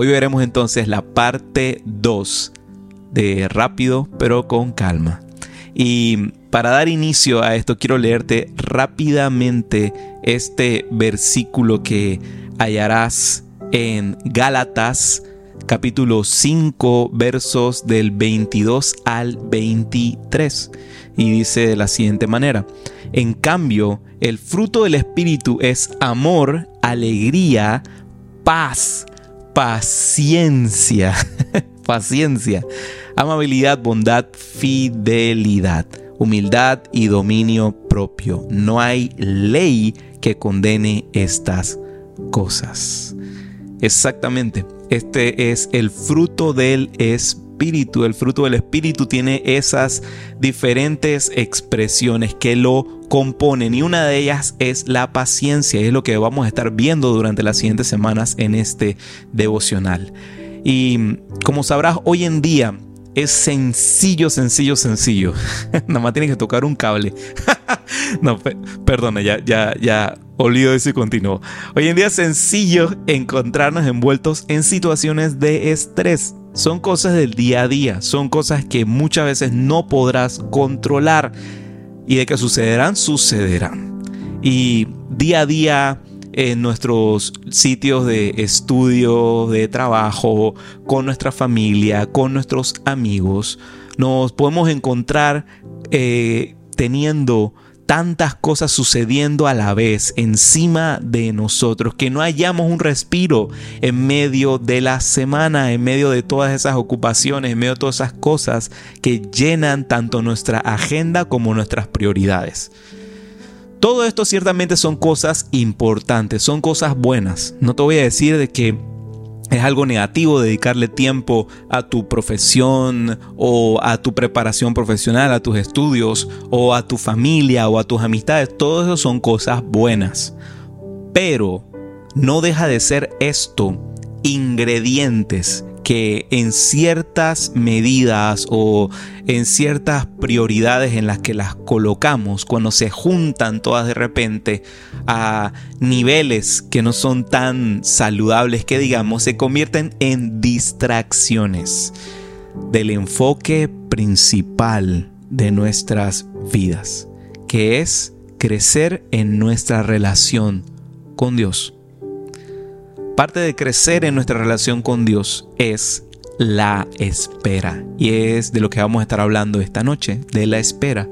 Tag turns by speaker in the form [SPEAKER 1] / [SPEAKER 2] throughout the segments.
[SPEAKER 1] Hoy veremos entonces la parte 2 de rápido pero con calma. Y para dar inicio a esto quiero leerte rápidamente este versículo que hallarás en Gálatas capítulo 5 versos del 22 al 23 y dice de la siguiente manera, en cambio el fruto del Espíritu es amor, alegría, paz, paciencia, paciencia, amabilidad, bondad, fidelidad, humildad y dominio propio. No hay ley que condene estas cosas. Exactamente. Este es el fruto del Espíritu. El fruto del Espíritu tiene esas diferentes expresiones que lo componen y una de ellas es la paciencia. Es lo que vamos a estar viendo durante las siguientes semanas en este devocional. Y como sabrás, hoy en día es sencillo, sencillo, sencillo. Nada más tienes que tocar un cable. no, perdona, ya, ya, ya olvido eso y continúo. Hoy en día es sencillo encontrarnos envueltos en situaciones de estrés. Son cosas del día a día, son cosas que muchas veces no podrás controlar y de que sucederán, sucederán. Y día a día en nuestros sitios de estudio, de trabajo, con nuestra familia, con nuestros amigos, nos podemos encontrar eh, teniendo tantas cosas sucediendo a la vez encima de nosotros, que no hayamos un respiro en medio de la semana, en medio de todas esas ocupaciones, en medio de todas esas cosas que llenan tanto nuestra agenda como nuestras prioridades. Todo esto ciertamente son cosas importantes, son cosas buenas. No te voy a decir de que es algo negativo dedicarle tiempo a tu profesión o a tu preparación profesional, a tus estudios o a tu familia o a tus amistades. Todo eso son cosas buenas. Pero no deja de ser esto ingredientes que en ciertas medidas o en ciertas prioridades en las que las colocamos, cuando se juntan todas de repente a niveles que no son tan saludables que digamos, se convierten en distracciones del enfoque principal de nuestras vidas, que es crecer en nuestra relación con Dios. Parte de crecer en nuestra relación con Dios es la espera. Y es de lo que vamos a estar hablando esta noche, de la espera.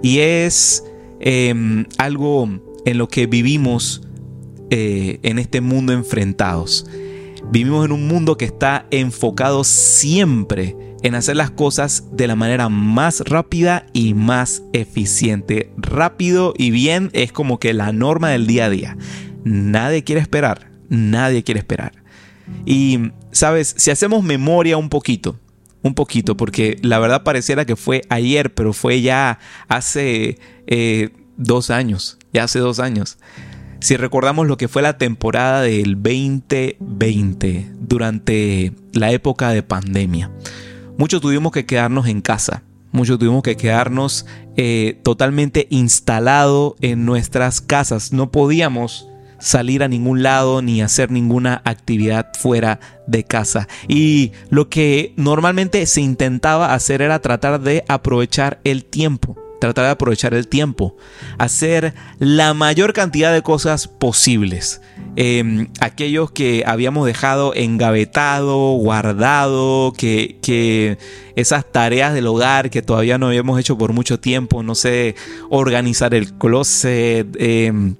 [SPEAKER 1] Y es em, algo en lo que vivimos eh, en este mundo enfrentados. Vivimos en un mundo que está enfocado siempre en hacer las cosas de la manera más rápida y más eficiente. Rápido y bien es como que la norma del día a día. Nadie quiere esperar nadie quiere esperar. Y, sabes, si hacemos memoria un poquito, un poquito, porque la verdad pareciera que fue ayer, pero fue ya hace eh, dos años, ya hace dos años. Si recordamos lo que fue la temporada del 2020, durante la época de pandemia, muchos tuvimos que quedarnos en casa, muchos tuvimos que quedarnos eh, totalmente instalados en nuestras casas, no podíamos salir a ningún lado ni hacer ninguna actividad fuera de casa. Y lo que normalmente se intentaba hacer era tratar de aprovechar el tiempo tratar de aprovechar el tiempo, hacer la mayor cantidad de cosas posibles. Em, aquellos que habíamos dejado engavetado, guardado, que, que, esas tareas del hogar que todavía no habíamos hecho por mucho tiempo, no sé, organizar el closet, em,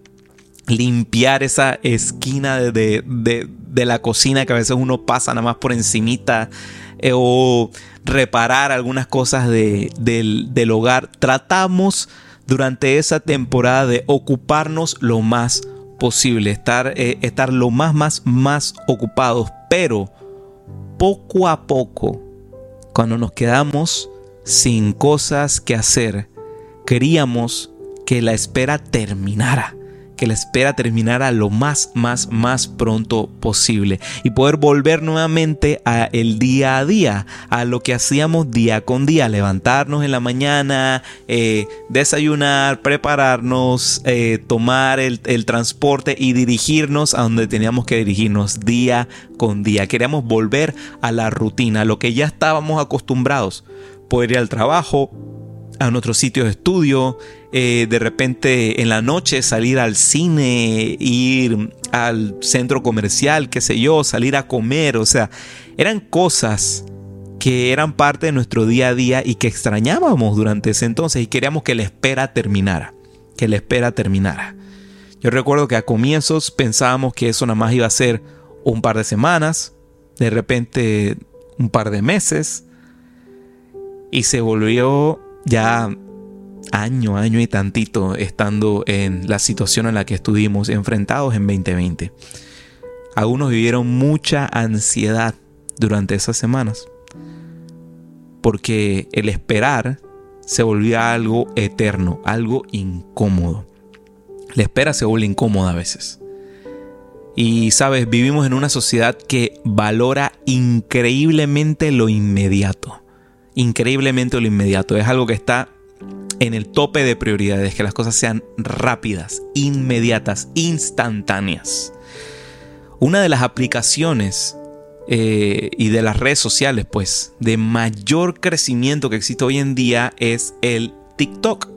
[SPEAKER 1] limpiar esa esquina de, la cocina que a veces uno pasa nada más por encimita eh, o reparar algunas cosas del, hogar. Tratamos durante esa temporada de ocuparnos lo más posible, estar, eh, estar lo más, más, más ocupados, pero poco a poco, cuando nos quedamos sin cosas que hacer, queríamos que la espera terminara que la espera terminara lo más, más, más pronto posible y poder volver nuevamente a el día a día, a lo que hacíamos día con día, levantarnos en la mañana, eh, desayunar, prepararnos, eh, tomar el, el transporte y dirigirnos a donde teníamos que dirigirnos día con día. Queríamos volver a la rutina, a lo que ya estábamos acostumbrados, poder ir al trabajo, a nuestros sitios de estudio, eh, de repente en la noche salir al cine, ir al centro comercial, qué sé yo, salir a comer, o sea, eran cosas que eran parte de nuestro día a día y que extrañábamos durante ese entonces y queríamos que la espera terminara, que la espera terminara. Yo recuerdo que a comienzos pensábamos que eso nada más iba a ser un par de semanas, de repente un par de meses, y se volvió ya año, año y tantito estando en la situación en la que estuvimos enfrentados en 2020. Algunos vivieron mucha ansiedad durante esas semanas porque el esperar se volvía algo eterno, algo incómodo. La espera se vuelve incómoda a veces. Y sabes, vivimos en una sociedad que valora increíblemente lo inmediato increíblemente lo inmediato. Es algo que está en el tope de prioridades, que las cosas sean rápidas, inmediatas, instantáneas. Una de las aplicaciones eh, y de las redes sociales, pues, de mayor crecimiento que existe hoy en día es el TikTok.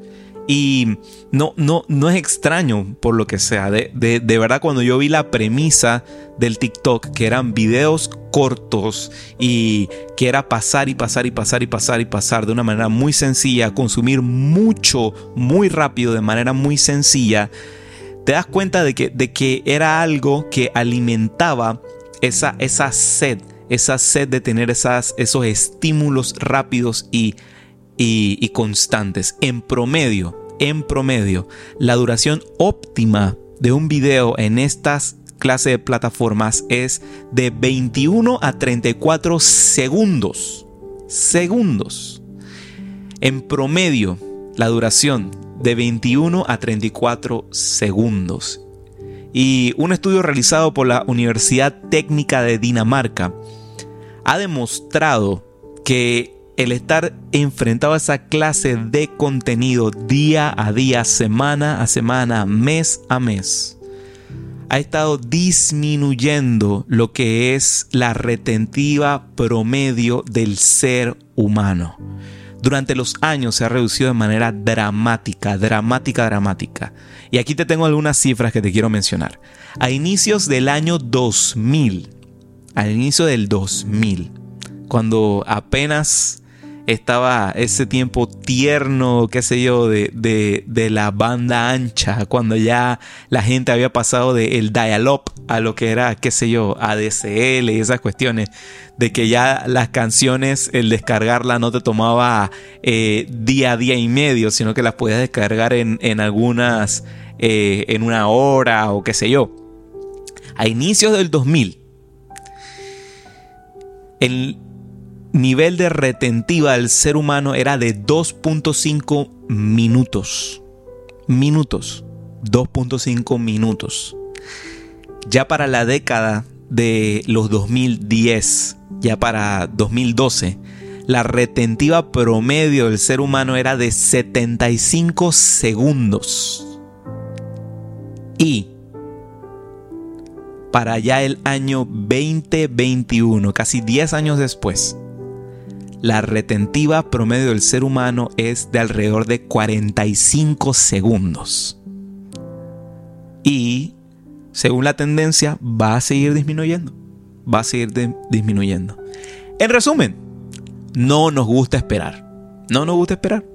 [SPEAKER 1] Y no, no, no es extraño por lo que sea. De, de, verdad, cuando yo vi la premisa del TikTok, que eran videos cortos y que era pasar y pasar y pasar y pasar y pasar de una manera muy sencilla, consumir mucho, muy rápido, de manera muy sencilla, te das cuenta de que, de que era algo que alimentaba esa, esa sed, esa sed de tener esas, esos estímulos rápidos y y, constantes. En promedio, en promedio, la duración óptima de un video en estas clases de plataformas es de 21 a 34 segundos. Segundos. En promedio, la duración de 21 a 34 segundos. Y un estudio realizado por la Universidad Técnica de Dinamarca ha demostrado que el estar enfrentado a esa clase de contenido día a día, semana a semana, mes a mes, ha estado disminuyendo lo que es la retentiva promedio del ser humano. Durante los años se ha reducido de manera dramática, dramática, dramática. Y aquí te tengo algunas cifras que te quiero mencionar. A inicios del año 2000, al inicio del 2000, cuando apenas estaba ese tiempo tierno, qué sé yo, de, de, la banda ancha, cuando ya la gente había pasado del dial-up a lo que era, qué sé yo, ADSL y esas cuestiones, de que ya las canciones, el descargarla no te tomaba eh, día a día y medio, sino que las podías descargar en, en algunas, eh, en una hora o qué sé yo. A inicios del 2000, el nivel de retentiva del ser humano era de 2.5 minutos. Minutos. 2.5 minutos. Ya para la década de los 2010, ya para 2012, la retentiva promedio del ser humano era de 75 segundos. Y para ya el año 2021, casi 10 años después, la retentiva promedio del ser humano es de alrededor de 45 segundos. Y según la tendencia va a seguir disminuyendo. Va a seguir disminuyendo. En resumen, no nos gusta esperar. No nos gusta esperar.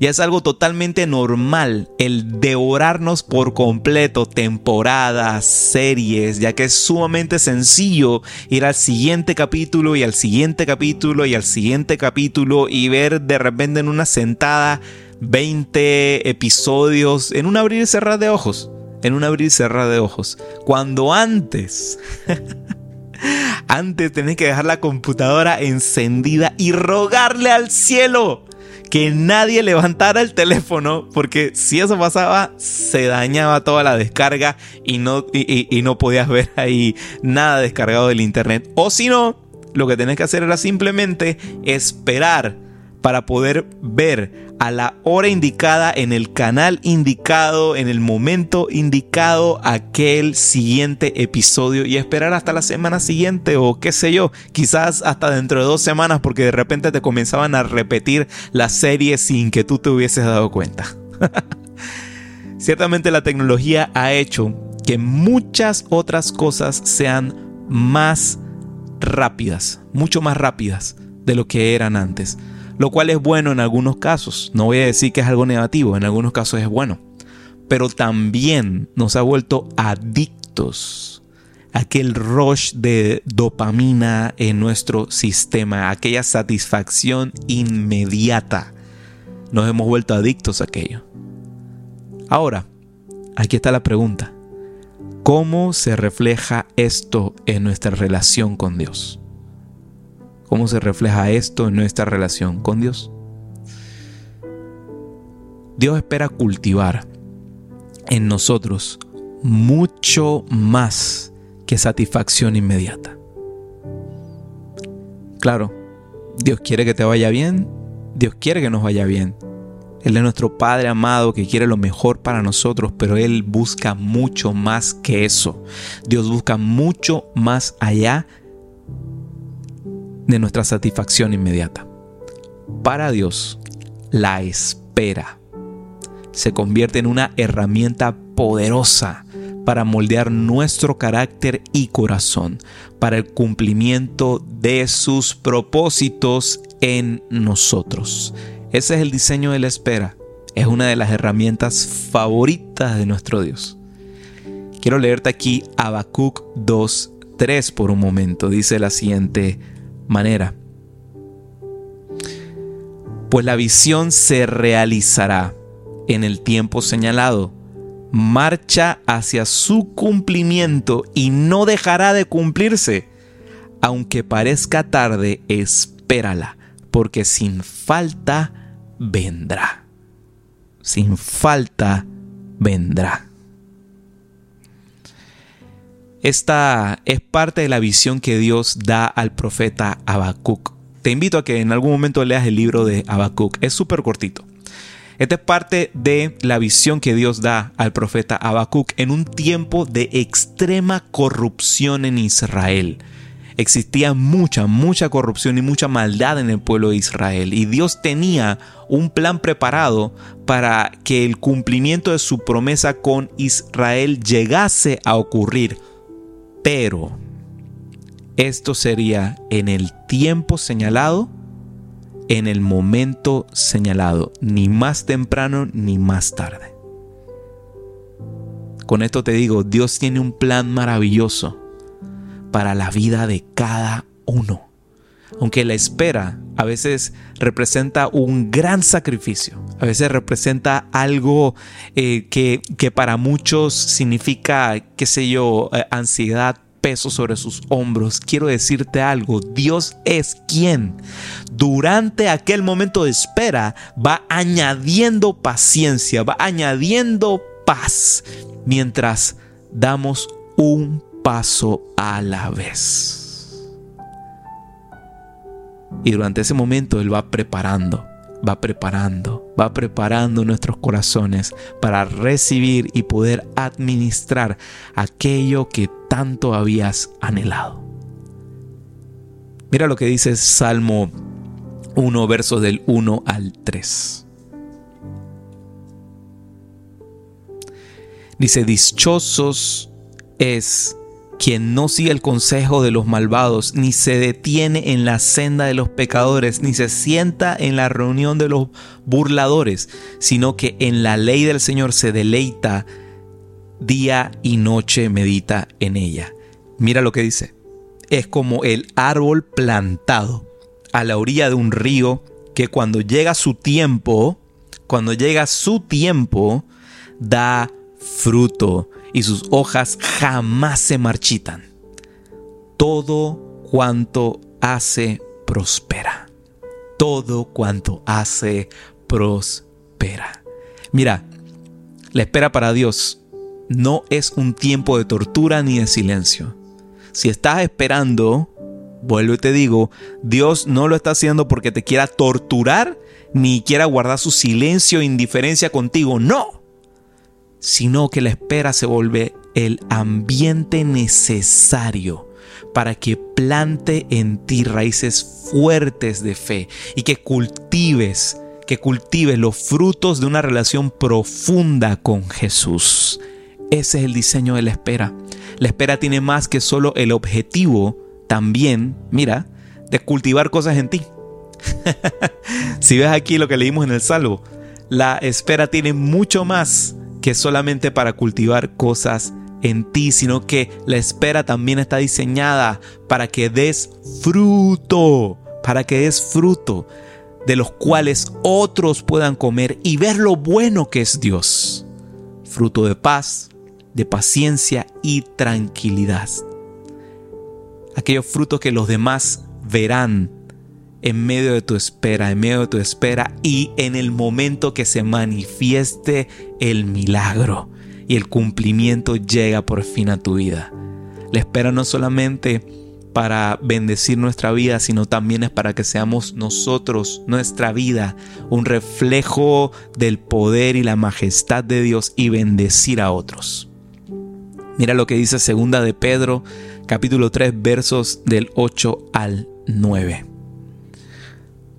[SPEAKER 1] Ya es algo totalmente normal el devorarnos por completo temporadas, series, ya que es sumamente sencillo ir al siguiente capítulo y al siguiente capítulo y al siguiente capítulo y ver de repente en una sentada 20 episodios en un abrir y cerrar de ojos. En un abrir y cerrar de ojos. Cuando antes... antes tenés que dejar la computadora encendida y rogarle al cielo que nadie levantara el teléfono, porque si eso pasaba, se dañaba toda la descarga y no, y, no podías ver ahí nada descargado del internet. O si no, lo que tenés que hacer era simplemente esperar para poder ver a la hora indicada, en el canal indicado, en el momento indicado, aquel siguiente episodio y esperar hasta la semana siguiente o qué sé yo, quizás hasta dentro de dos semanas porque de repente te comenzaban a repetir la serie sin que tú te hubieses dado cuenta. Ciertamente la tecnología ha hecho que muchas otras cosas sean más rápidas, mucho más rápidas de lo que eran antes lo cual es bueno en algunos casos. No voy a decir que es algo negativo, en algunos casos es bueno. Pero también nos ha vuelto adictos aquel rush de dopamina en nuestro sistema, aquella satisfacción inmediata. Nos hemos vuelto adictos a aquello. Ahora, aquí está la pregunta. ¿Cómo se refleja esto en nuestra relación con Dios? ¿Cómo se refleja esto en nuestra relación con Dios? Dios espera cultivar en nosotros mucho más que satisfacción inmediata. Claro, Dios quiere que te vaya bien, Dios quiere que nos vaya bien. Él es nuestro Padre amado que quiere lo mejor para nosotros, pero Él busca mucho más que eso. Dios busca mucho más allá de nuestra satisfacción inmediata. Para Dios, la espera se convierte en una herramienta poderosa para moldear nuestro carácter y corazón para el cumplimiento de sus propósitos en nosotros. Ese es el diseño de la espera. Es una de las herramientas favoritas de nuestro Dios. Quiero leerte aquí Habacuc 2.3 por un momento. Dice la siguiente manera. Pues la visión se realizará en el tiempo señalado, marcha hacia su cumplimiento y no dejará de cumplirse. Aunque parezca tarde, espérala, porque sin falta vendrá. Sin falta vendrá. Esta es parte de la visión que Dios da al profeta Habacuc. Te invito a que en algún momento leas el libro de Habacuc. Es súper cortito. Esta es parte de la visión que Dios da al profeta Habacuc en un tiempo de extrema corrupción en Israel. Existía mucha, mucha corrupción y mucha maldad en el pueblo de Israel y Dios tenía un plan preparado para que el cumplimiento de su promesa con Israel llegase a ocurrir pero esto sería en el tiempo señalado, en el momento señalado, ni más temprano ni más tarde. Con esto te digo, Dios tiene un plan maravilloso para la vida de cada uno. Aunque la espera a veces representa un gran sacrificio, a veces representa algo eh, que, que, para muchos significa, qué sé yo, eh, ansiedad, peso sobre sus hombros. Quiero decirte algo, Dios es quien durante aquel momento de espera va añadiendo paciencia, va añadiendo paz mientras damos un paso a la vez. Y durante ese momento Él va preparando, va preparando, va preparando nuestros corazones para recibir y poder administrar aquello que tanto habías anhelado. Mira lo que dice Salmo 1, versos del 1 al 3. Dice, dichosos es quien no sigue el consejo de los malvados, ni se detiene en la senda de los pecadores, ni se sienta en la reunión de los burladores, sino que en la ley del Señor se deleita día y noche medita en ella. Mira lo que dice. Es como el árbol plantado a la orilla de un río que cuando llega su tiempo, cuando llega su tiempo, da fruto y sus hojas jamás se marchitan. Todo cuanto hace prospera. todo cuanto hace prospera. Mira, la espera para Dios no es un tiempo de tortura ni de silencio. Si estás esperando, vuelvo y te digo, Dios no lo está haciendo porque te quiera torturar ni quiera guardar su silencio e indiferencia contigo, no, sino que la espera se vuelve el ambiente necesario para que plante en ti raíces fuertes de fe y que cultives, que cultives los frutos de una relación profunda con Jesús. Ese es el diseño de la espera. La espera tiene más que solo el objetivo, también, mira, de cultivar cosas en ti. si ves aquí lo que leímos en el Salvo, la espera tiene mucho más que solamente para cultivar cosas en ti, sino que la espera también está diseñada para que des fruto, para que des fruto de los cuales otros puedan comer y ver lo bueno que es Dios. Fruto de paz, de paciencia y tranquilidad. Aquellos frutos que los demás verán en medio de tu espera, en medio de tu espera y en el momento que se manifieste el milagro y el cumplimiento llega por fin a tu vida. La espera no solamente para bendecir nuestra vida, sino también es para que seamos nosotros, nuestra vida, un reflejo del poder y la majestad de Dios y bendecir a otros. Mira lo que dice segunda de Pedro, capítulo 3, versos del 8 al 9.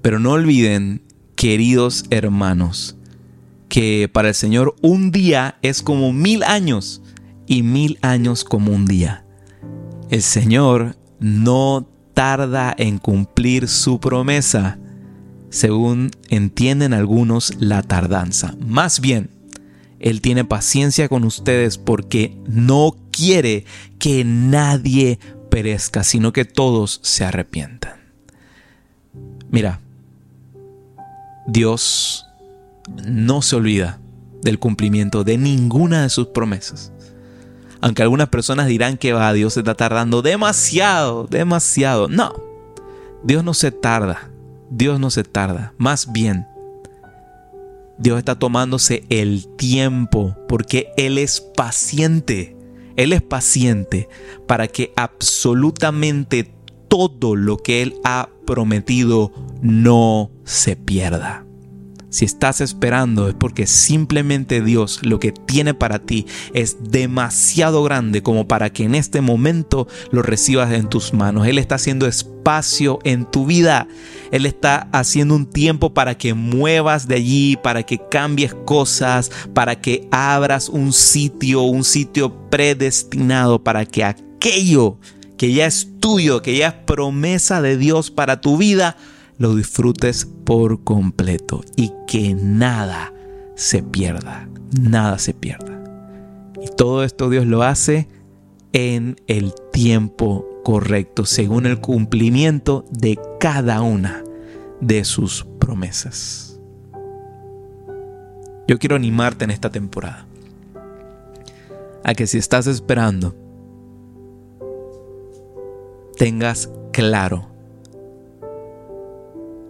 [SPEAKER 1] Pero no olviden, queridos hermanos, que para el Señor un día es como mil años y mil años como un día. El Señor no tarda en cumplir su promesa, según entienden algunos la tardanza. Más bien, él tiene paciencia con ustedes porque no quiere que nadie perezca, sino que todos se arrepientan. Mira, Dios no se olvida del cumplimiento de ninguna de sus promesas. Aunque algunas personas dirán que va, Dios se está tardando demasiado, demasiado. No, Dios no se tarda, Dios no se tarda. Más bien, Dios está tomándose el tiempo porque Él es paciente. Él es paciente para que absolutamente todo lo que Él ha prometido no se pierda. Si estás esperando es porque simplemente Dios lo que tiene para ti es demasiado grande como para que en este momento lo recibas en tus manos. Él está haciendo espacio en tu vida. Él está haciendo un tiempo para que muevas de allí, para que cambies cosas, para que abras un sitio, un sitio predestinado para que aquello que ya es tuyo, que ya es promesa de Dios para tu vida, lo disfrutes por completo y que nada se pierda, nada se pierda. Y todo esto Dios lo hace en el tiempo correcto, según el cumplimiento de cada una de sus promesas. Yo quiero animarte en esta temporada a que si estás esperando, tengas claro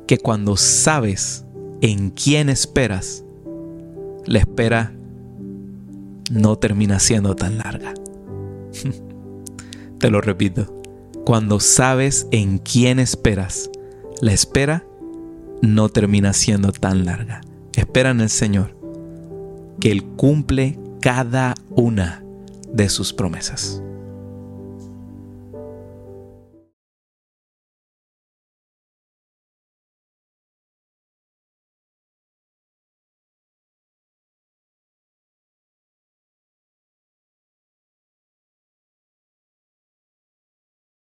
[SPEAKER 1] que cuando sabes en quién esperas, la espera no termina siendo tan larga. Te lo repito, cuando sabes en quién esperas, la espera no termina siendo tan larga. Espera en el Señor, que Él cumple cada una de sus promesas.